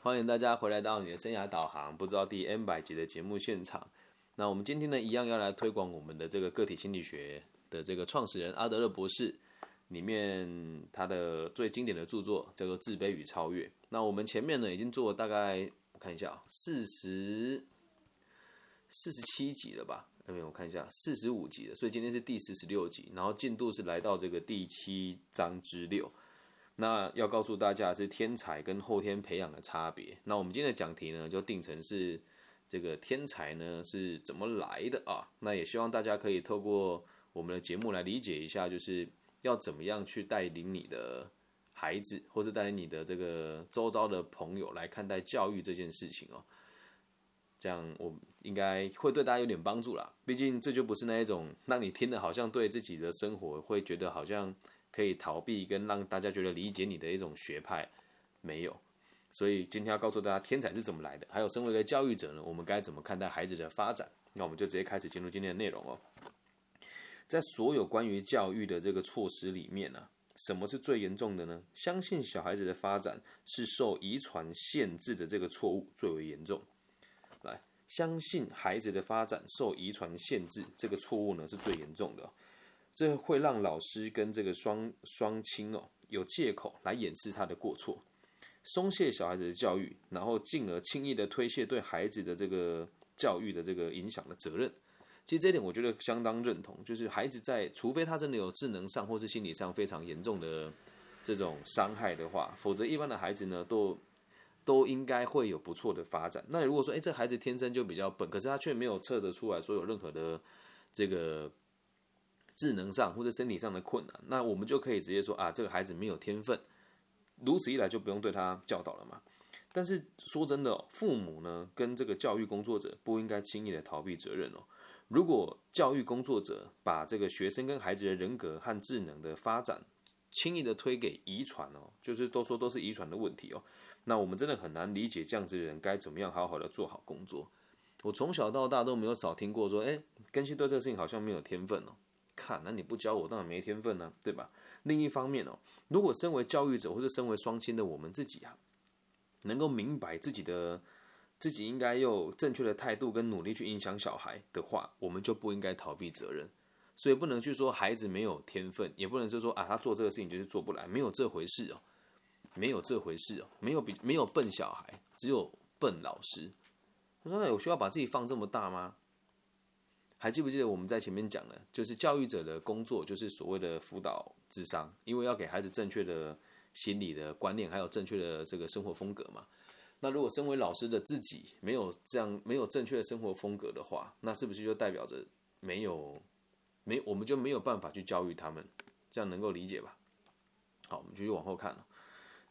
欢迎大家回来到你的生涯导航，不知道第 N 百集的节目现场。那我们今天呢，一样要来推广我们的这个个体心理学的这个创始人阿德勒博士里面他的最经典的著作叫做《自卑与超越》。那我们前面呢已经做了大概我看一下四十四十七集了吧？那边我看一下四十五集了，所以今天是第四十六集，然后进度是来到这个第七章之六。那要告诉大家是天才跟后天培养的差别。那我们今天的讲题呢，就定成是这个天才呢是怎么来的啊？那也希望大家可以透过我们的节目来理解一下，就是要怎么样去带领你的孩子，或是带领你的这个周遭的朋友来看待教育这件事情哦。这样我应该会对大家有点帮助啦。毕竟这就不是那一种让你听的好像对自己的生活会觉得好像。可以逃避跟让大家觉得理解你的一种学派没有，所以今天要告诉大家天才是怎么来的，还有身为一个教育者呢，我们该怎么看待孩子的发展？那我们就直接开始进入今天的内容哦。在所有关于教育的这个措施里面呢，什么是最严重的呢？相信小孩子的发展是受遗传限制的这个错误最为严重。来，相信孩子的发展受遗传限制这个错误呢是最严重的。这会让老师跟这个双双亲哦有借口来掩饰他的过错，松懈小孩子的教育，然后进而轻易的推卸对孩子的这个教育的这个影响的责任。其实这一点我觉得相当认同，就是孩子在除非他真的有智能上或是心理上非常严重的这种伤害的话，否则一般的孩子呢都都应该会有不错的发展。那如果说哎这孩子天生就比较笨，可是他却没有测得出来说有任何的这个。智能上或者身体上的困难，那我们就可以直接说啊，这个孩子没有天分，如此一来就不用对他教导了嘛。但是说真的，父母呢跟这个教育工作者不应该轻易的逃避责任哦。如果教育工作者把这个学生跟孩子的人格和智能的发展轻易的推给遗传哦，就是都说都是遗传的问题哦，那我们真的很难理解这样子的人该怎么样好好的做好工作。我从小到大都没有少听过说，哎，根系对这个事情好像没有天分哦。看，那你不教我，当然没天分呢，对吧？另一方面哦，如果身为教育者或者身为双亲的我们自己啊，能够明白自己的自己应该用正确的态度跟努力去影响小孩的话，我们就不应该逃避责任。所以不能去说孩子没有天分，也不能就说啊他做这个事情就是做不来，没有这回事哦，没有这回事哦，没有比没有笨小孩，只有笨老师。他说那有需要把自己放这么大吗？还记不记得我们在前面讲的，就是教育者的工作就是所谓的辅导智商，因为要给孩子正确的心理的观念，还有正确的这个生活风格嘛。那如果身为老师的自己没有这样没有正确的生活风格的话，那是不是就代表着没有没我们就没有办法去教育他们？这样能够理解吧？好，我们继续往后看了。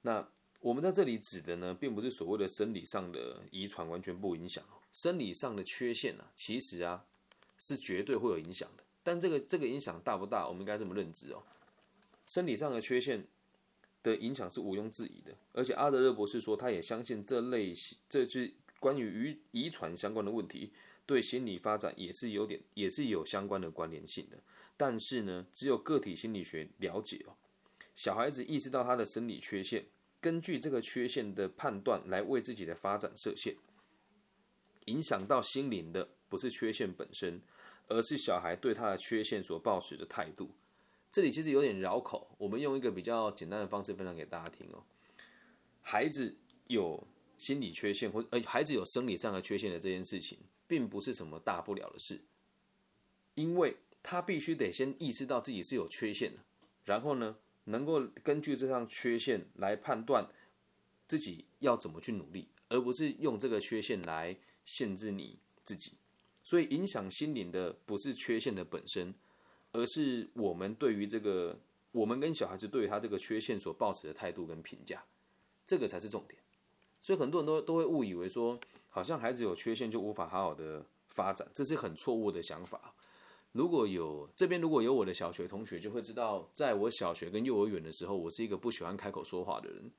那我们在这里指的呢，并不是所谓的生理上的遗传完全不影响，生理上的缺陷呢，其实啊。是绝对会有影响的，但这个这个影响大不大？我们应该这么认知哦。生理上的缺陷的影响是毋庸置疑的，而且阿德勒博士说，他也相信这类这是关于遗遗传相关的问题，对心理发展也是有点也是有相关的关联性的。但是呢，只有个体心理学了解哦，小孩子意识到他的生理缺陷，根据这个缺陷的判断来为自己的发展设限，影响到心灵的。不是缺陷本身，而是小孩对他的缺陷所抱持的态度。这里其实有点绕口，我们用一个比较简单的方式分享给大家听哦。孩子有心理缺陷，或呃，孩子有生理上的缺陷的这件事情，并不是什么大不了的事，因为他必须得先意识到自己是有缺陷的，然后呢，能够根据这项缺陷来判断自己要怎么去努力，而不是用这个缺陷来限制你自己。所以，影响心灵的不是缺陷的本身，而是我们对于这个我们跟小孩子对于他这个缺陷所抱持的态度跟评价，这个才是重点。所以，很多人都都会误以为说，好像孩子有缺陷就无法好好的发展，这是很错误的想法。如果有这边如果有我的小学同学，就会知道，在我小学跟幼儿园的时候，我是一个不喜欢开口说话的人。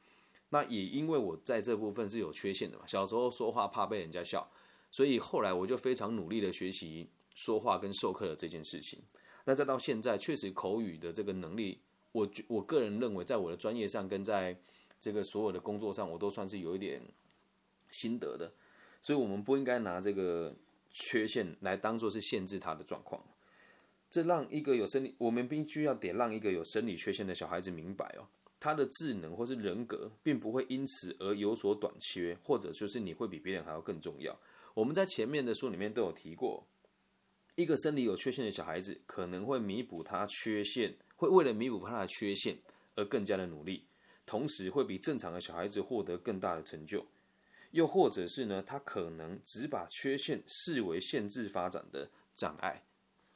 那也因为我在这部分是有缺陷的嘛，小时候说话怕被人家笑。所以后来我就非常努力的学习说话跟授课的这件事情。那再到现在，确实口语的这个能力，我我个人认为，在我的专业上跟在这个所有的工作上，我都算是有一点心得的，所以我们不应该拿这个缺陷来当做是限制他的状况。这让一个有生理，我们必须要得让一个有生理缺陷的小孩子明白哦，他的智能或是人格并不会因此而有所短缺，或者就是你会比别人还要更重要。我们在前面的书里面都有提过，一个生理有缺陷的小孩子可能会弥补他缺陷，会为了弥补他的缺陷而更加的努力，同时会比正常的小孩子获得更大的成就。又或者是呢，他可能只把缺陷视为限制发展的障碍。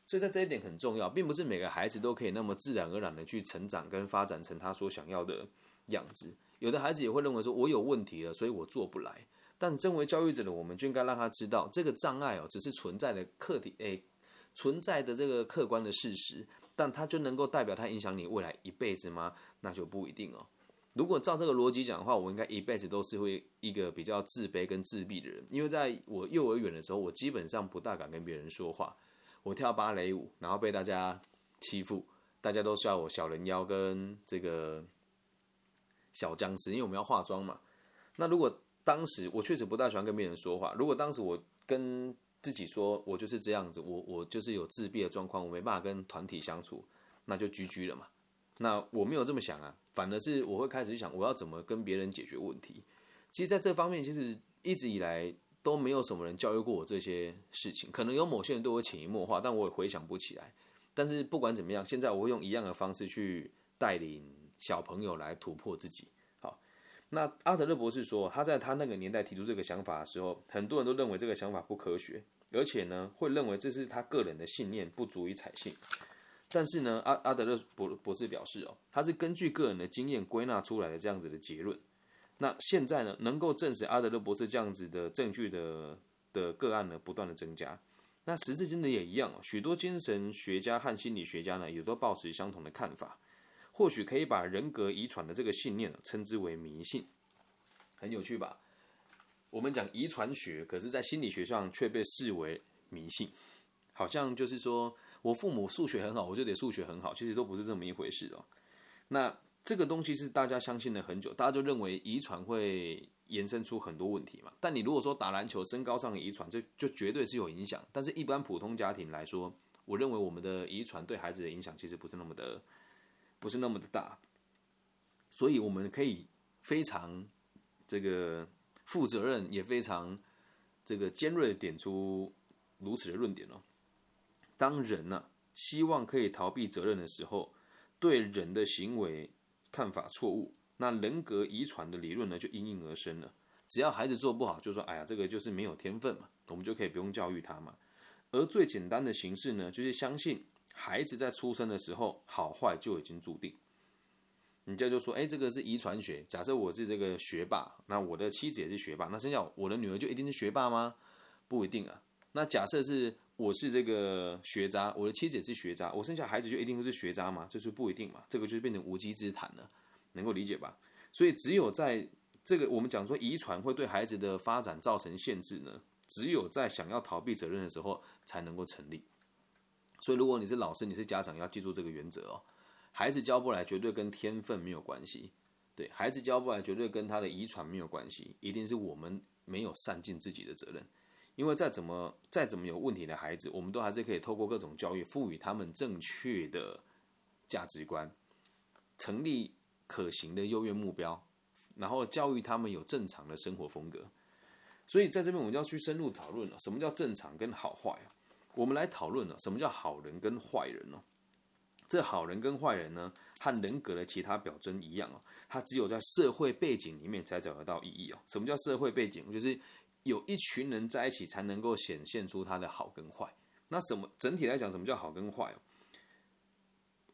所以在这一点很重要，并不是每个孩子都可以那么自然而然的去成长跟发展成他所想要的样子。有的孩子也会认为说，我有问题了，所以我做不来。但身为教育者的我们，就应该让他知道，这个障碍哦，只是存在的客体，诶，存在的这个客观的事实。但他就能够代表他影响你未来一辈子吗？那就不一定哦。如果照这个逻辑讲的话，我应该一辈子都是会一个比较自卑跟自闭的人，因为在我幼儿园的时候，我基本上不大敢跟别人说话。我跳芭蕾舞，然后被大家欺负，大家都叫我小人妖跟这个小僵尸，因为我们要化妆嘛。那如果当时我确实不大喜欢跟别人说话，如果当时我跟自己说我就是这样子，我我就是有自闭的状况，我没办法跟团体相处，那就居居了嘛。那我没有这么想啊，反而是我会开始想我要怎么跟别人解决问题。其实在这方面，其实一直以来。都没有什么人教育过我这些事情，可能有某些人对我潜移默化，但我也回想不起来。但是不管怎么样，现在我会用一样的方式去带领小朋友来突破自己。那阿德勒博士说，他在他那个年代提出这个想法的时候，很多人都认为这个想法不科学，而且呢，会认为这是他个人的信念，不足以采信。但是呢，阿阿德勒博博士表示哦，他是根据个人的经验归纳出来的这样子的结论。那现在呢，能够证实阿德勒博士这样子的证据的的个案呢，不断的增加。那时至今日也一样哦，许多精神学家和心理学家呢，也都抱持相同的看法。或许可以把人格遗传的这个信念称之为迷信，很有趣吧？我们讲遗传学，可是在心理学上却被视为迷信，好像就是说我父母数学很好，我就得数学很好，其实都不是这么一回事哦。那。这个东西是大家相信了很久，大家就认为遗传会延伸出很多问题嘛。但你如果说打篮球身高上的遗传，这就绝对是有影响。但是一般普通家庭来说，我认为我们的遗传对孩子的影响其实不是那么的，不是那么的大。所以我们可以非常这个负责任，也非常这个尖锐的点出如此的论点哦。当人呢希望可以逃避责任的时候，对人的行为。看法错误，那人格遗传的理论呢就应运而生了。只要孩子做不好，就说哎呀，这个就是没有天分嘛，我们就可以不用教育他嘛。而最简单的形式呢，就是相信孩子在出生的时候好坏就已经注定。你这就说，哎，这个是遗传学。假设我是这个学霸，那我的妻子也是学霸，那生下我的女儿就一定是学霸吗？不一定啊。那假设是我是这个学渣，我的妻子也是学渣，我生下孩子就一定会是学渣吗？这是不一定嘛，这个就是变成无稽之谈了，能够理解吧？所以只有在这个我们讲说遗传会对孩子的发展造成限制呢，只有在想要逃避责任的时候才能够成立。所以如果你是老师，你是家长，要记住这个原则哦，孩子教不来绝对跟天分没有关系，对孩子教不来绝对跟他的遗传没有关系，一定是我们没有善尽自己的责任。因为再怎么再怎么有问题的孩子，我们都还是可以透过各种教育，赋予他们正确的价值观，成立可行的优越目标，然后教育他们有正常的生活风格。所以在这边我们要去深入讨论了，什么叫正常跟好坏啊？我们来讨论了什么叫好人跟坏人呢？这好人跟坏人呢，和人格的其他表征一样哦，它只有在社会背景里面才找得到意义哦。什么叫社会背景？就是。有一群人在一起才能够显现出他的好跟坏。那什么整体来讲，什么叫好跟坏？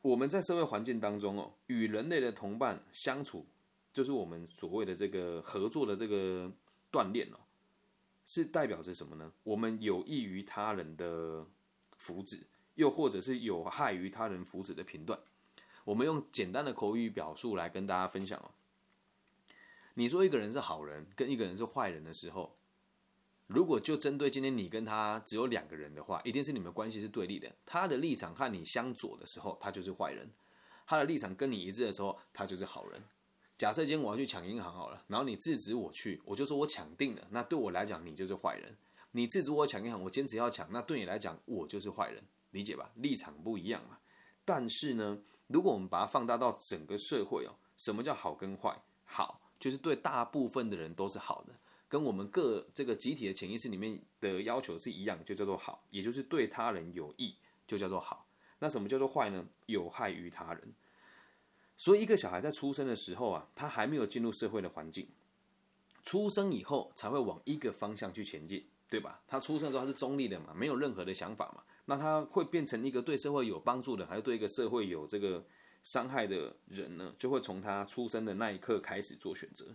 我们在社会环境当中哦，与人类的同伴相处，就是我们所谓的这个合作的这个锻炼哦，是代表着什么呢？我们有益于他人的福祉，又或者是有害于他人福祉的评断。我们用简单的口语表述来跟大家分享哦。你说一个人是好人，跟一个人是坏人的时候。如果就针对今天你跟他只有两个人的话，一定是你们关系是对立的。他的立场和你相左的时候，他就是坏人；他的立场跟你一致的时候，他就是好人。假设今天我要去抢银行好了，然后你制止我去，我就说我抢定了，那对我来讲你就是坏人。你制止我抢银行，我坚持要抢，那对你来讲我就是坏人，理解吧？立场不一样嘛。但是呢，如果我们把它放大到整个社会哦，什么叫好跟坏？好就是对大部分的人都是好的，跟我们各这个集体的潜意识里面的要求是一样，就叫做好，也就是对他人有益，就叫做好。那什么叫做坏呢？有害于他人。所以一个小孩在出生的时候啊，他还没有进入社会的环境，出生以后才会往一个方向去前进，对吧？他出生的时候他是中立的嘛，没有任何的想法嘛，那他会变成一个对社会有帮助的，还是对一个社会有这个伤害的人呢？就会从他出生的那一刻开始做选择，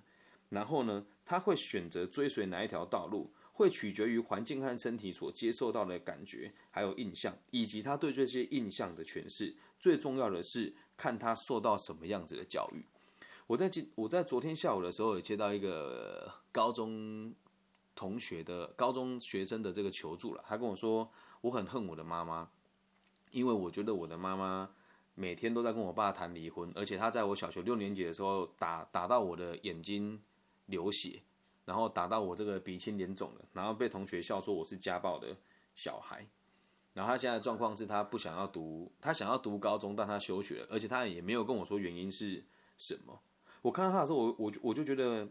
然后呢，他会选择追随哪一条道路？会取决于环境和身体所接受到的感觉，还有印象，以及他对这些印象的诠释。最重要的是看他受到什么样子的教育。我在今我在昨天下午的时候也接到一个高中同学的高中学生的这个求助了，他跟我说我很恨我的妈妈，因为我觉得我的妈妈每天都在跟我爸谈离婚，而且他在我小学六年级的时候打打到我的眼睛流血。然后打到我这个鼻青脸肿的，然后被同学笑说我是家暴的小孩。然后他现在的状况是他不想要读，他想要读高中，但他休学了，而且他也没有跟我说原因是什么。我看到他的时候，我我我就觉得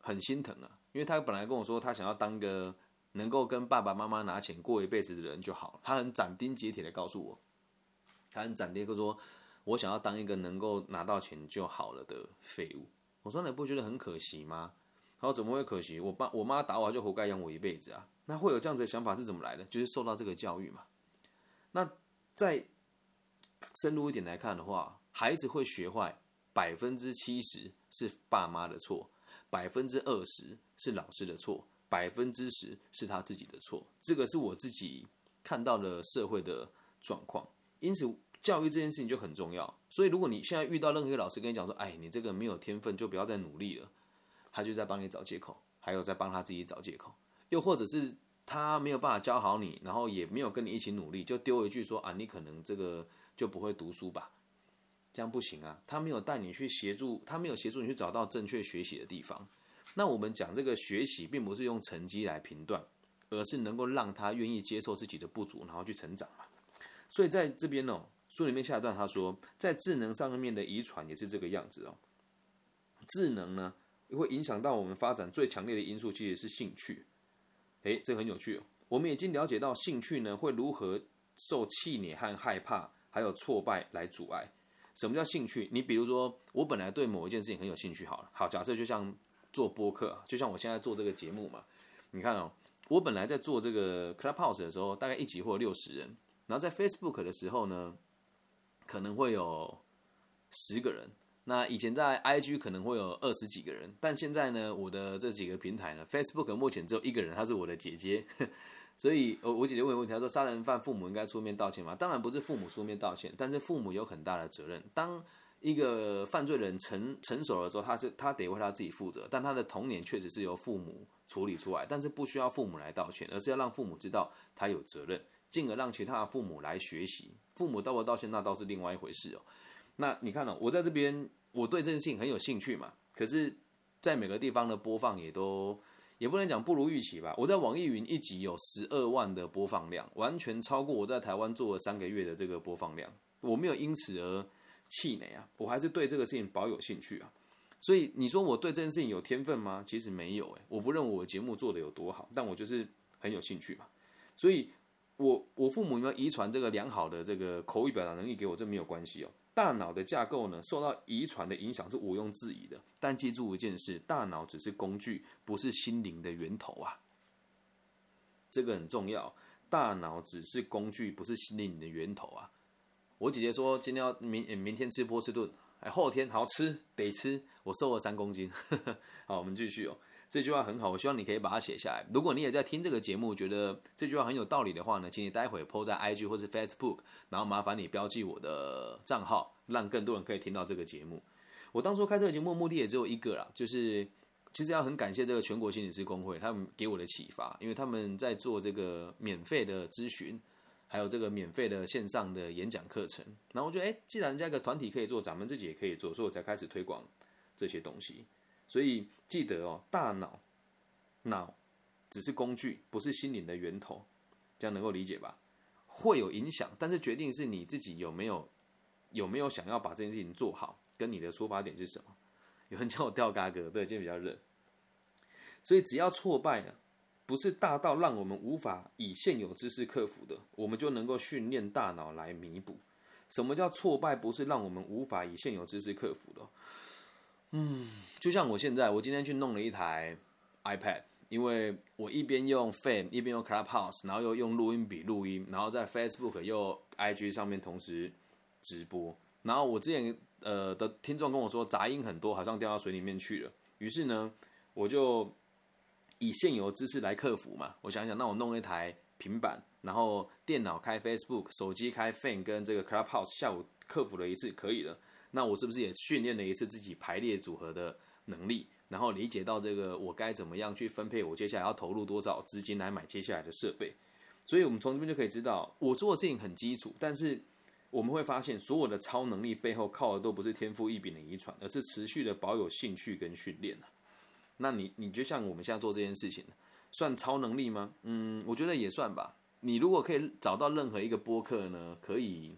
很心疼啊，因为他本来跟我说他想要当个能够跟爸爸妈妈拿钱过一辈子的人就好了。他很斩钉截铁的告诉我，他很斩钉的说，我想要当一个能够拿到钱就好了的废物。我说你不觉得很可惜吗？然后怎么会可惜？我爸我妈打我就活该养我一辈子啊！那会有这样子的想法是怎么来的？就是受到这个教育嘛。那再深入一点来看的话，孩子会学坏，百分之七十是爸妈的错，百分之二十是老师的错，百分之十是他自己的错。这个是我自己看到了社会的状况。因此，教育这件事情就很重要。所以，如果你现在遇到任何一个老师跟你讲说：“哎，你这个没有天分，就不要再努力了。”他就在帮你找借口，还有在帮他自己找借口，又或者是他没有办法教好你，然后也没有跟你一起努力，就丢一句说啊，你可能这个就不会读书吧？这样不行啊！他没有带你去协助，他没有协助你去找到正确学习的地方。那我们讲这个学习，并不是用成绩来评断，而是能够让他愿意接受自己的不足，然后去成长嘛。所以在这边呢，书里面下一段他说，在智能上面的遗传也是这个样子哦。智能呢？会影响到我们发展最强烈的因素，其实是兴趣。诶，这很有趣哦。我们已经了解到兴趣呢，会如何受气馁和害怕，还有挫败来阻碍。什么叫兴趣？你比如说，我本来对某一件事情很有兴趣，好了，好，假设就像做播客，就像我现在做这个节目嘛。你看哦，我本来在做这个 Clubhouse 的时候，大概一集或六十人，然后在 Facebook 的时候呢，可能会有十个人。那以前在 IG 可能会有二十几个人，但现在呢，我的这几个平台呢，Facebook 目前只有一个人，她是我的姐姐，所以，我我姐姐问问题，她说杀人犯父母应该出面道歉吗？当然不是父母出面道歉，但是父母有很大的责任。当一个犯罪人成成熟了之后，他是他得为他自己负责，但他的童年确实是由父母处理出来，但是不需要父母来道歉，而是要让父母知道他有责任，进而让其他的父母来学习。父母道不道歉，那倒是另外一回事哦。那你看呢？我在这边，我对这件事情很有兴趣嘛。可是，在每个地方的播放也都也不能讲不如预期吧。我在网易云一集有十二万的播放量，完全超过我在台湾做了三个月的这个播放量。我没有因此而气馁啊，我还是对这个事情保有兴趣啊。所以你说我对这件事情有天分吗？其实没有诶，我不认为我节目做的有多好，但我就是很有兴趣嘛。所以，我我父母有没有遗传这个良好的这个口语表达能力给我，这没有关系哦。大脑的架构呢，受到遗传的影响是毋庸置疑的。但记住一件事，大脑只是工具，不是心灵的源头啊。这个很重要，大脑只是工具，不是心灵的源头啊。我姐姐说今天要明明天吃波士顿，哎，后天好吃得吃，我瘦了三公斤。好，我们继续哦。这句话很好，我希望你可以把它写下来。如果你也在听这个节目，觉得这句话很有道理的话呢，请你待会 PO 在 IG 或是 Facebook，然后麻烦你标记我的账号，让更多人可以听到这个节目。我当初开这个节目目的也只有一个啦，就是其实要很感谢这个全国心理师工会，他们给我的启发，因为他们在做这个免费的咨询，还有这个免费的线上的演讲课程。然后我觉得，哎，既然人家一个团体可以做，咱们自己也可以做，所以我才开始推广。这些东西。所以记得哦，大脑脑只是工具，不是心灵的源头，这样能够理解吧？会有影响，但是决定是你自己有没有有没有想要把这件事情做好，跟你的出发点是什么。有人叫我吊嘎哥，对，今天比较热。所以只要挫败了，不是大到让我们无法以现有知识克服的，我们就能够训练大脑来弥补。什么叫挫败？不是让我们无法以现有知识克服的。嗯，就像我现在，我今天去弄了一台 iPad，因为我一边用 Fan，一边用 Clubhouse，然后又用录音笔录音，然后在 Facebook 又 IG 上面同时直播。然后我之前呃的听众跟我说杂音很多，好像掉到水里面去了。于是呢，我就以现有知识来克服嘛。我想想，那我弄一台平板，然后电脑开 Facebook，手机开 Fan，跟这个 Clubhouse，下午克服了一次，可以了。那我是不是也训练了一次自己排列组合的能力，然后理解到这个我该怎么样去分配我接下来要投入多少资金来买接下来的设备？所以，我们从这边就可以知道，我做的事情很基础，但是我们会发现，所有的超能力背后靠的都不是天赋异禀的遗传，而是持续的保有兴趣跟训练那你，你就像我们现在做这件事情，算超能力吗？嗯，我觉得也算吧。你如果可以找到任何一个播客呢，可以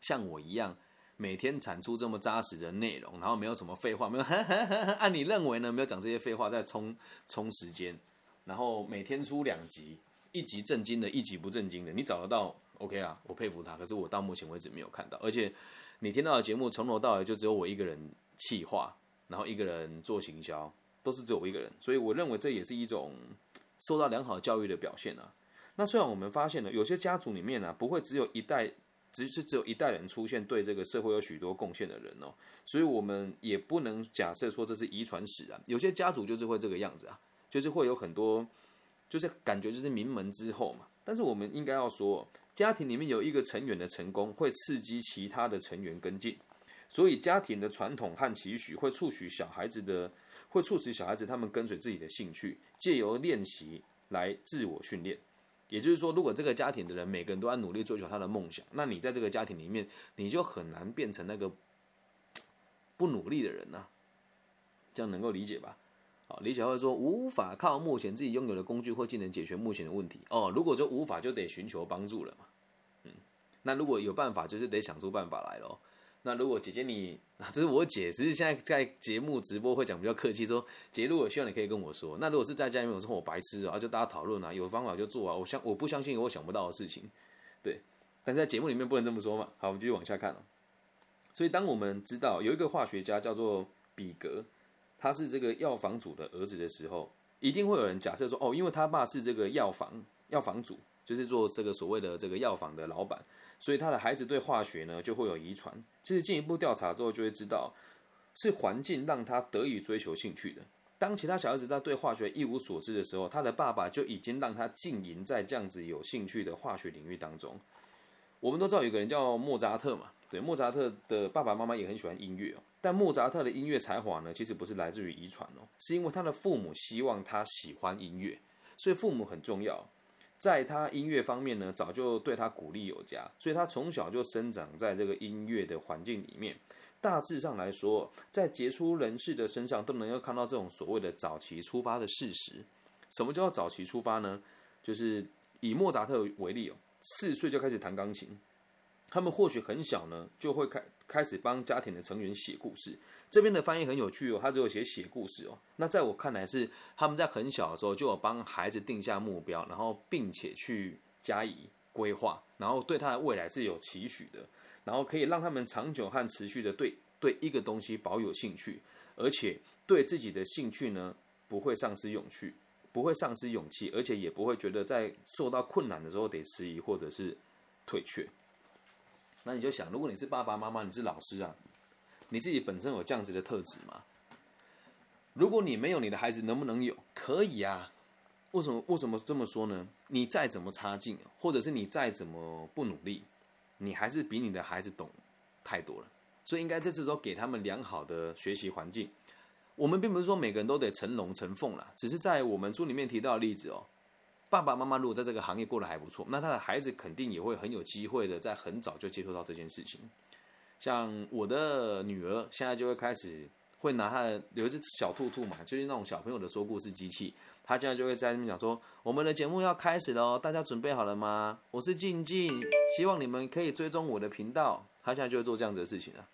像我一样。每天产出这么扎实的内容，然后没有什么废话，没有按 你认为呢？没有讲这些废话，在充充时间，然后每天出两集，一集正经的，一集不正经的，你找得到？OK 啊，我佩服他。可是我到目前为止没有看到，而且你听到的节目从头到尾就只有我一个人气话，然后一个人做行销，都是只有我一个人，所以我认为这也是一种受到良好教育的表现啊。那虽然我们发现了有些家族里面呢，不会只有一代。只是只有一代人出现对这个社会有许多贡献的人哦，所以我们也不能假设说这是遗传史啊。有些家族就是会这个样子啊，就是会有很多，就是感觉就是名门之后嘛。但是我们应该要说，家庭里面有一个成员的成功，会刺激其他的成员跟进，所以家庭的传统和期许会促使小孩子的，会促使小孩子他们跟随自己的兴趣，借由练习来自我训练。也就是说，如果这个家庭的人每个人都在努力追求他的梦想，那你在这个家庭里面，你就很难变成那个不努力的人呐。这样能够理解吧？好，李小慧说无法靠目前自己拥有的工具或技能解决目前的问题。哦，如果就无法，就得寻求帮助了嘛。嗯，那如果有办法，就是得想出办法来喽。那如果姐姐你，这是我姐，只是现在在节目直播会讲比较客气，说姐如果需要你可以跟我说。那如果是在家里面，我说我白痴啊，就大家讨论啊，有方法就做啊。我相我不相信有我想不到的事情，对。但是在节目里面不能这么说嘛。好，我们继续往下看了。所以当我们知道有一个化学家叫做比格，他是这个药房主的儿子的时候，一定会有人假设说，哦，因为他爸是这个药房药房主，就是做这个所谓的这个药房的老板。所以他的孩子对化学呢就会有遗传。其实进一步调查之后就会知道，是环境让他得以追求兴趣的。当其他小孩子在对化学一无所知的时候，他的爸爸就已经让他浸淫在这样子有兴趣的化学领域当中。我们都知道有个人叫莫扎特嘛，对，莫扎特的爸爸妈妈也很喜欢音乐哦。但莫扎特的音乐才华呢，其实不是来自于遗传哦，是因为他的父母希望他喜欢音乐，所以父母很重要。在他音乐方面呢，早就对他鼓励有加，所以他从小就生长在这个音乐的环境里面。大致上来说，在杰出人士的身上都能够看到这种所谓的早期出发的事实。什么叫早期出发呢？就是以莫扎特为例哦，四岁就开始弹钢琴。他们或许很小呢，就会开开始帮家庭的成员写故事。这边的翻译很有趣哦，他只有写写故事哦。那在我看来是他们在很小的时候就有帮孩子定下目标，然后并且去加以规划，然后对他的未来是有期许的，然后可以让他们长久和持续的对对一个东西保有兴趣，而且对自己的兴趣呢不会丧失勇气，不会丧失勇气，而且也不会觉得在受到困难的时候得迟疑或者是退却。那你就想，如果你是爸爸妈妈，你是老师啊。你自己本身有这样子的特质吗？如果你没有，你的孩子能不能有？可以啊。为什么？为什么这么说呢？你再怎么差劲，或者是你再怎么不努力，你还是比你的孩子懂太多了。所以应该在这时候给他们良好的学习环境。我们并不是说每个人都得成龙成凤啦，只是在我们书里面提到的例子哦。爸爸妈妈如果在这个行业过得还不错，那他的孩子肯定也会很有机会的，在很早就接触到这件事情。像我的女儿现在就会开始会拿她的有一只小兔兔嘛，就是那种小朋友的说故事机器，她现在就会在那边讲说，我们的节目要开始喽，大家准备好了吗？我是静静，希望你们可以追踪我的频道。她现在就会做这样子的事情啊。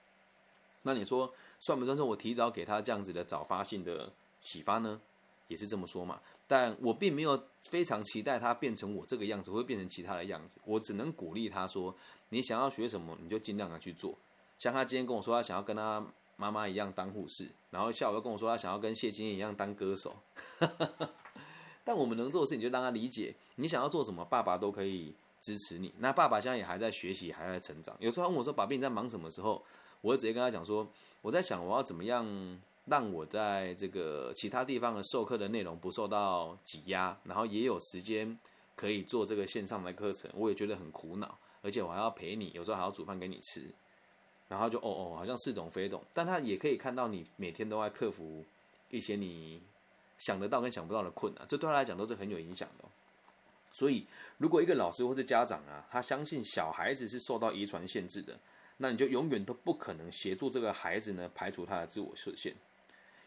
那你说算不算是我提早给她这样子的早发性的启发呢？也是这么说嘛。但我并没有非常期待他变成我这个样子，会变成其他的样子。我只能鼓励他说，你想要学什么，你就尽量的去做。像他今天跟我说，他想要跟他妈妈一样当护士，然后下午又跟我说，他想要跟谢金燕一样当歌手。但我们能做的事情，就让他理解，你想要做什么，爸爸都可以支持你。那爸爸现在也还在学习，还在成长。有时候问我说：“爸爸，你在忙什么？”时候，我会直接跟他讲说：“我在想，我要怎么样让我在这个其他地方的授课的内容不受到挤压，然后也有时间可以做这个线上的课程。我也觉得很苦恼，而且我还要陪你，有时候还要煮饭给你吃。”然后就哦哦，好像似懂非懂，但他也可以看到你每天都在克服一些你想得到跟想不到的困难，这对他来讲都是很有影响的。所以，如果一个老师或者家长啊，他相信小孩子是受到遗传限制的，那你就永远都不可能协助这个孩子呢排除他的自我设限。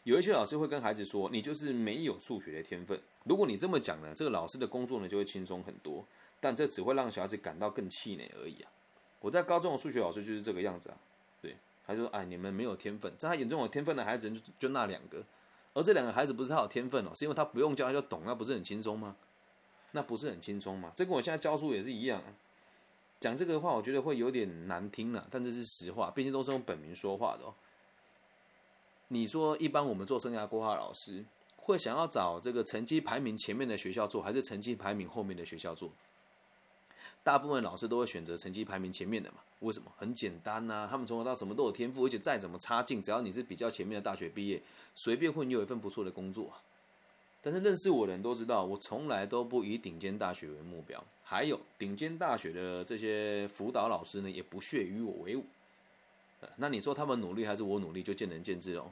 有一些老师会跟孩子说：“你就是没有数学的天分。”如果你这么讲呢，这个老师的工作呢就会轻松很多，但这只会让小孩子感到更气馁而已啊。我在高中的数学老师就是这个样子啊。对他就说：“哎，你们没有天分，在他眼中有天分的孩子就就那两个，而这两个孩子不是他有天分哦，是因为他不用教他就懂，那不是很轻松吗？那不是很轻松吗？这跟我现在教书也是一样，讲这个话我觉得会有点难听了，但这是实话，毕竟都是用本名说话的哦。你说一般我们做生涯规划老师，会想要找这个成绩排名前面的学校做，还是成绩排名后面的学校做？大部分老师都会选择成绩排名前面的嘛。”为什么？很简单呐，他们从头到什么都有天赋，而且再怎么差劲，只要你是比较前面的大学毕业，随便混就有一份不错的工作。但是认识我的人都知道，我从来都不以顶尖大学为目标。还有顶尖大学的这些辅导老师呢，也不屑与我为伍。那你说他们努力还是我努力，就见仁见智哦。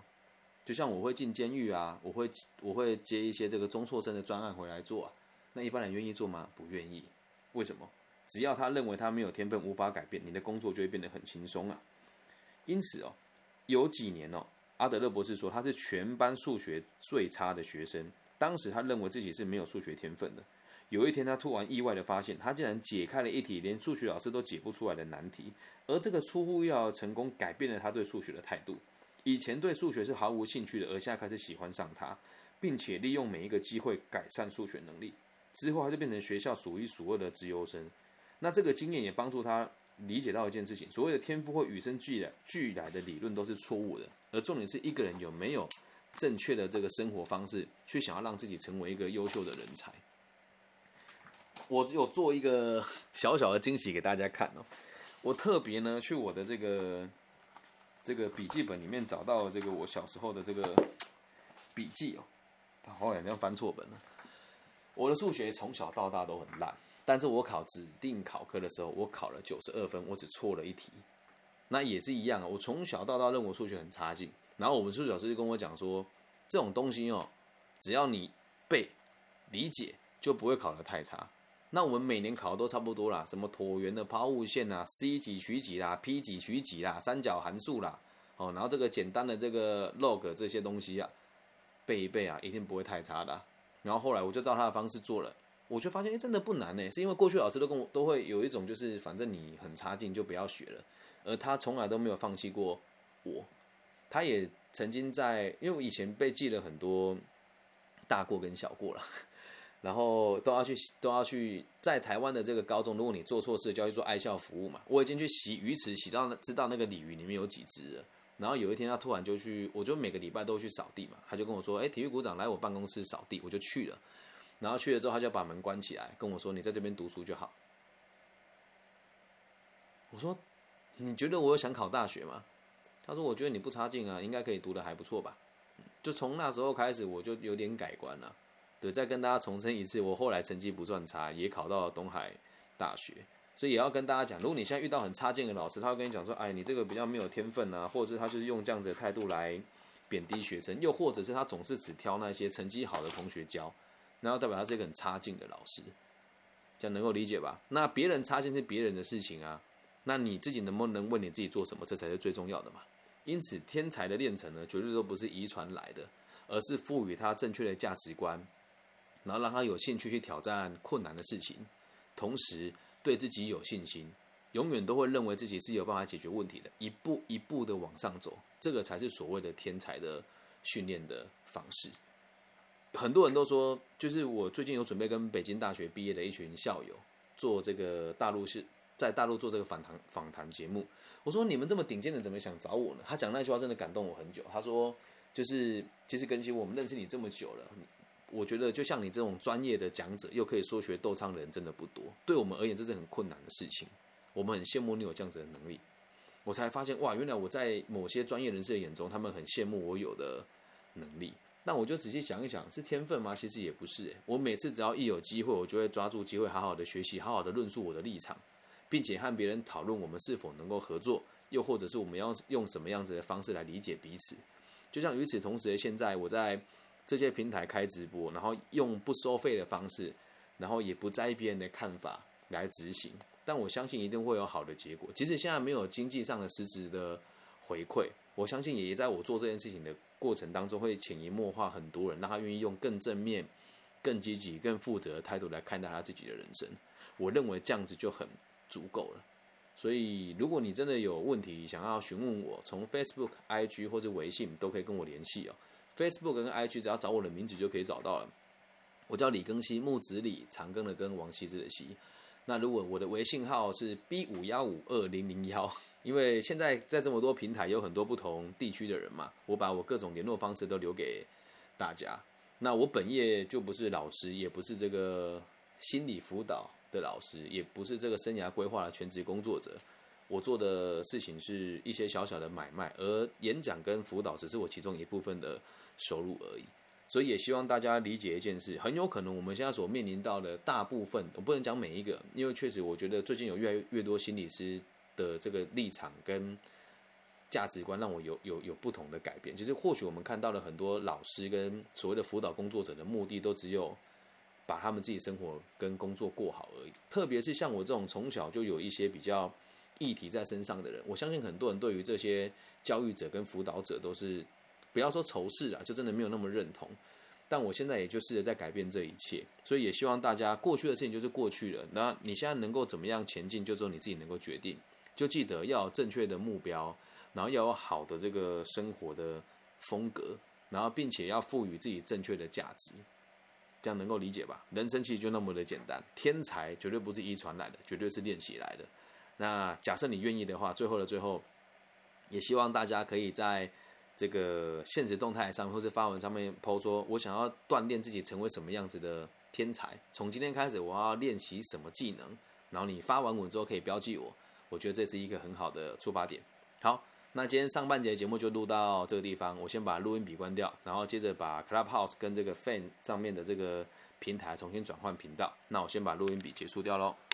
就像我会进监狱啊，我会我会接一些这个中辍生的专案回来做啊。那一般人愿意做吗？不愿意。为什么？只要他认为他没有天分，无法改变，你的工作就会变得很轻松啊。因此哦，有几年哦，阿德勒博士说他是全班数学最差的学生。当时他认为自己是没有数学天分的。有一天，他突然意外的发现，他竟然解开了一题连数学老师都解不出来的难题。而这个出乎意料的成功，改变了他对数学的态度。以前对数学是毫无兴趣的，而现在开始喜欢上它，并且利用每一个机会改善数学能力。之后，他就变成学校数一数二的资优生。那这个经验也帮助他理解到一件事情：所谓的天赋或与生俱来俱来的理论都是错误的，而重点是一个人有没有正确的这个生活方式，去想要让自己成为一个优秀的人才。我只有做一个小小的惊喜给大家看哦，我特别呢去我的这个这个笔记本里面找到这个我小时候的这个笔记哦，好像翻错本了。我的数学从小到大都很烂。但是我考指定考科的时候，我考了九十二分，我只错了一题，那也是一样啊。我从小到大认为数学很差劲，然后我们数学老师就跟我讲说，这种东西哦，只要你背理解，就不会考得太差。那我们每年考的都差不多啦，什么椭圆的抛物线啦，c 几取几啦，p 几取几啦，三角函数啦，哦，然后这个简单的这个 log 这些东西啊，背一背啊，一定不会太差的。然后后来我就照他的方式做了。我就发现，哎，真的不难呢，是因为过去老师都跟我都会有一种，就是反正你很差劲就不要学了，而他从来都没有放弃过我。他也曾经在，因为我以前被记了很多大过跟小过了，然后都要去都要去在台湾的这个高中，如果你做错事，就要去做爱校服务嘛。我已经去洗鱼池，洗到知道那个鲤鱼里面有几只。然后有一天他突然就去，我就每个礼拜都去扫地嘛，他就跟我说，哎，体育股长来我办公室扫地，我就去了。然后去了之后，他就把门关起来，跟我说：“你在这边读书就好。”我说：“你觉得我有想考大学吗？”他说：“我觉得你不差劲啊，应该可以读的还不错吧。”就从那时候开始，我就有点改观了。对，再跟大家重申一次，我后来成绩不算差，也考到了东海大学。所以也要跟大家讲，如果你现在遇到很差劲的老师，他会跟你讲说：“哎，你这个比较没有天分啊，或者是他就是用这样子的态度来贬低学生，又或者是他总是只挑那些成绩好的同学教。”然后代表他是一个很差劲的老师，这样能够理解吧？那别人差劲是别人的事情啊，那你自己能不能为你自己做什么？这才是最重要的嘛。因此，天才的炼成呢，绝对都不是遗传来的，而是赋予他正确的价值观，然后让他有兴趣去挑战困难的事情，同时对自己有信心，永远都会认为自己是有办法解决问题的，一步一步的往上走，这个才是所谓的天才的训练的方式。很多人都说，就是我最近有准备跟北京大学毕业的一群校友做这个大陆是在大陆做这个访谈访谈节目。我说你们这么顶尖的，怎么想找我呢？他讲那句话真的感动我很久。他说，就是其实更新我们认识你这么久了，我觉得就像你这种专业的讲者，又可以说学斗唱的人真的不多。对我们而言，这是很困难的事情。我们很羡慕你有这样子的能力。我才发现，哇，原来我在某些专业人士的眼中，他们很羡慕我有的能力。但我就仔细想一想，是天分吗？其实也不是。我每次只要一有机会，我就会抓住机会，好好的学习，好好的论述我的立场。并且和别人讨论我们是否能够合作，又或者是我们要用什么样子的方式来理解彼此。就像与此同时，现在我在这些平台开直播，然后用不收费的方式，然后也不在意别人的看法来执行。但我相信一定会有好的结果。即使现在没有经济上的实质的回馈，我相信也在我做这件事情的过程当中，会潜移默化很多人，让他愿意用更正面、更积极、更负责的态度来看待他自己的人生。我认为这样子就很。足够了，所以如果你真的有问题想要询问我，从 Facebook、IG 或者微信都可以跟我联系哦。Facebook 跟 IG 只要找我的名字就可以找到了。我叫李庚希，木子李，长庚的庚，王羲之的羲。那如果我的微信号是 B 五幺五二零零幺，因为现在在这么多平台有很多不同地区的人嘛，我把我各种联络方式都留给大家。那我本业就不是老师，也不是这个心理辅导。的老师也不是这个生涯规划的全职工作者，我做的事情是一些小小的买卖，而演讲跟辅导只是我其中一部分的收入而已。所以也希望大家理解一件事，很有可能我们现在所面临到的大部分，我不能讲每一个，因为确实我觉得最近有越来越多心理师的这个立场跟价值观让我有有有不同的改变。其实或许我们看到了很多老师跟所谓的辅导工作者的目的都只有。把他们自己生活跟工作过好而已，特别是像我这种从小就有一些比较议题在身上的人，我相信很多人对于这些教育者跟辅导者都是不要说仇视啊，就真的没有那么认同。但我现在也就试着在改变这一切，所以也希望大家过去的事情就是过去了，那你现在能够怎么样前进，就只有你自己能够决定。就记得要有正确的目标，然后要有好的这个生活的风格，然后并且要赋予自己正确的价值。这样能够理解吧？人生其实就那么的简单，天才绝对不是遗传来的，绝对是练习来的。那假设你愿意的话，最后的最后，也希望大家可以在这个现实动态上或是发文上面抛说，我想要锻炼自己成为什么样子的天才。从今天开始，我要练习什么技能？然后你发完文之后可以标记我，我觉得这是一个很好的出发点。好。那今天上半节节目就录到这个地方，我先把录音笔关掉，然后接着把 Clubhouse 跟这个 Fan 上面的这个平台重新转换频道。那我先把录音笔结束掉喽。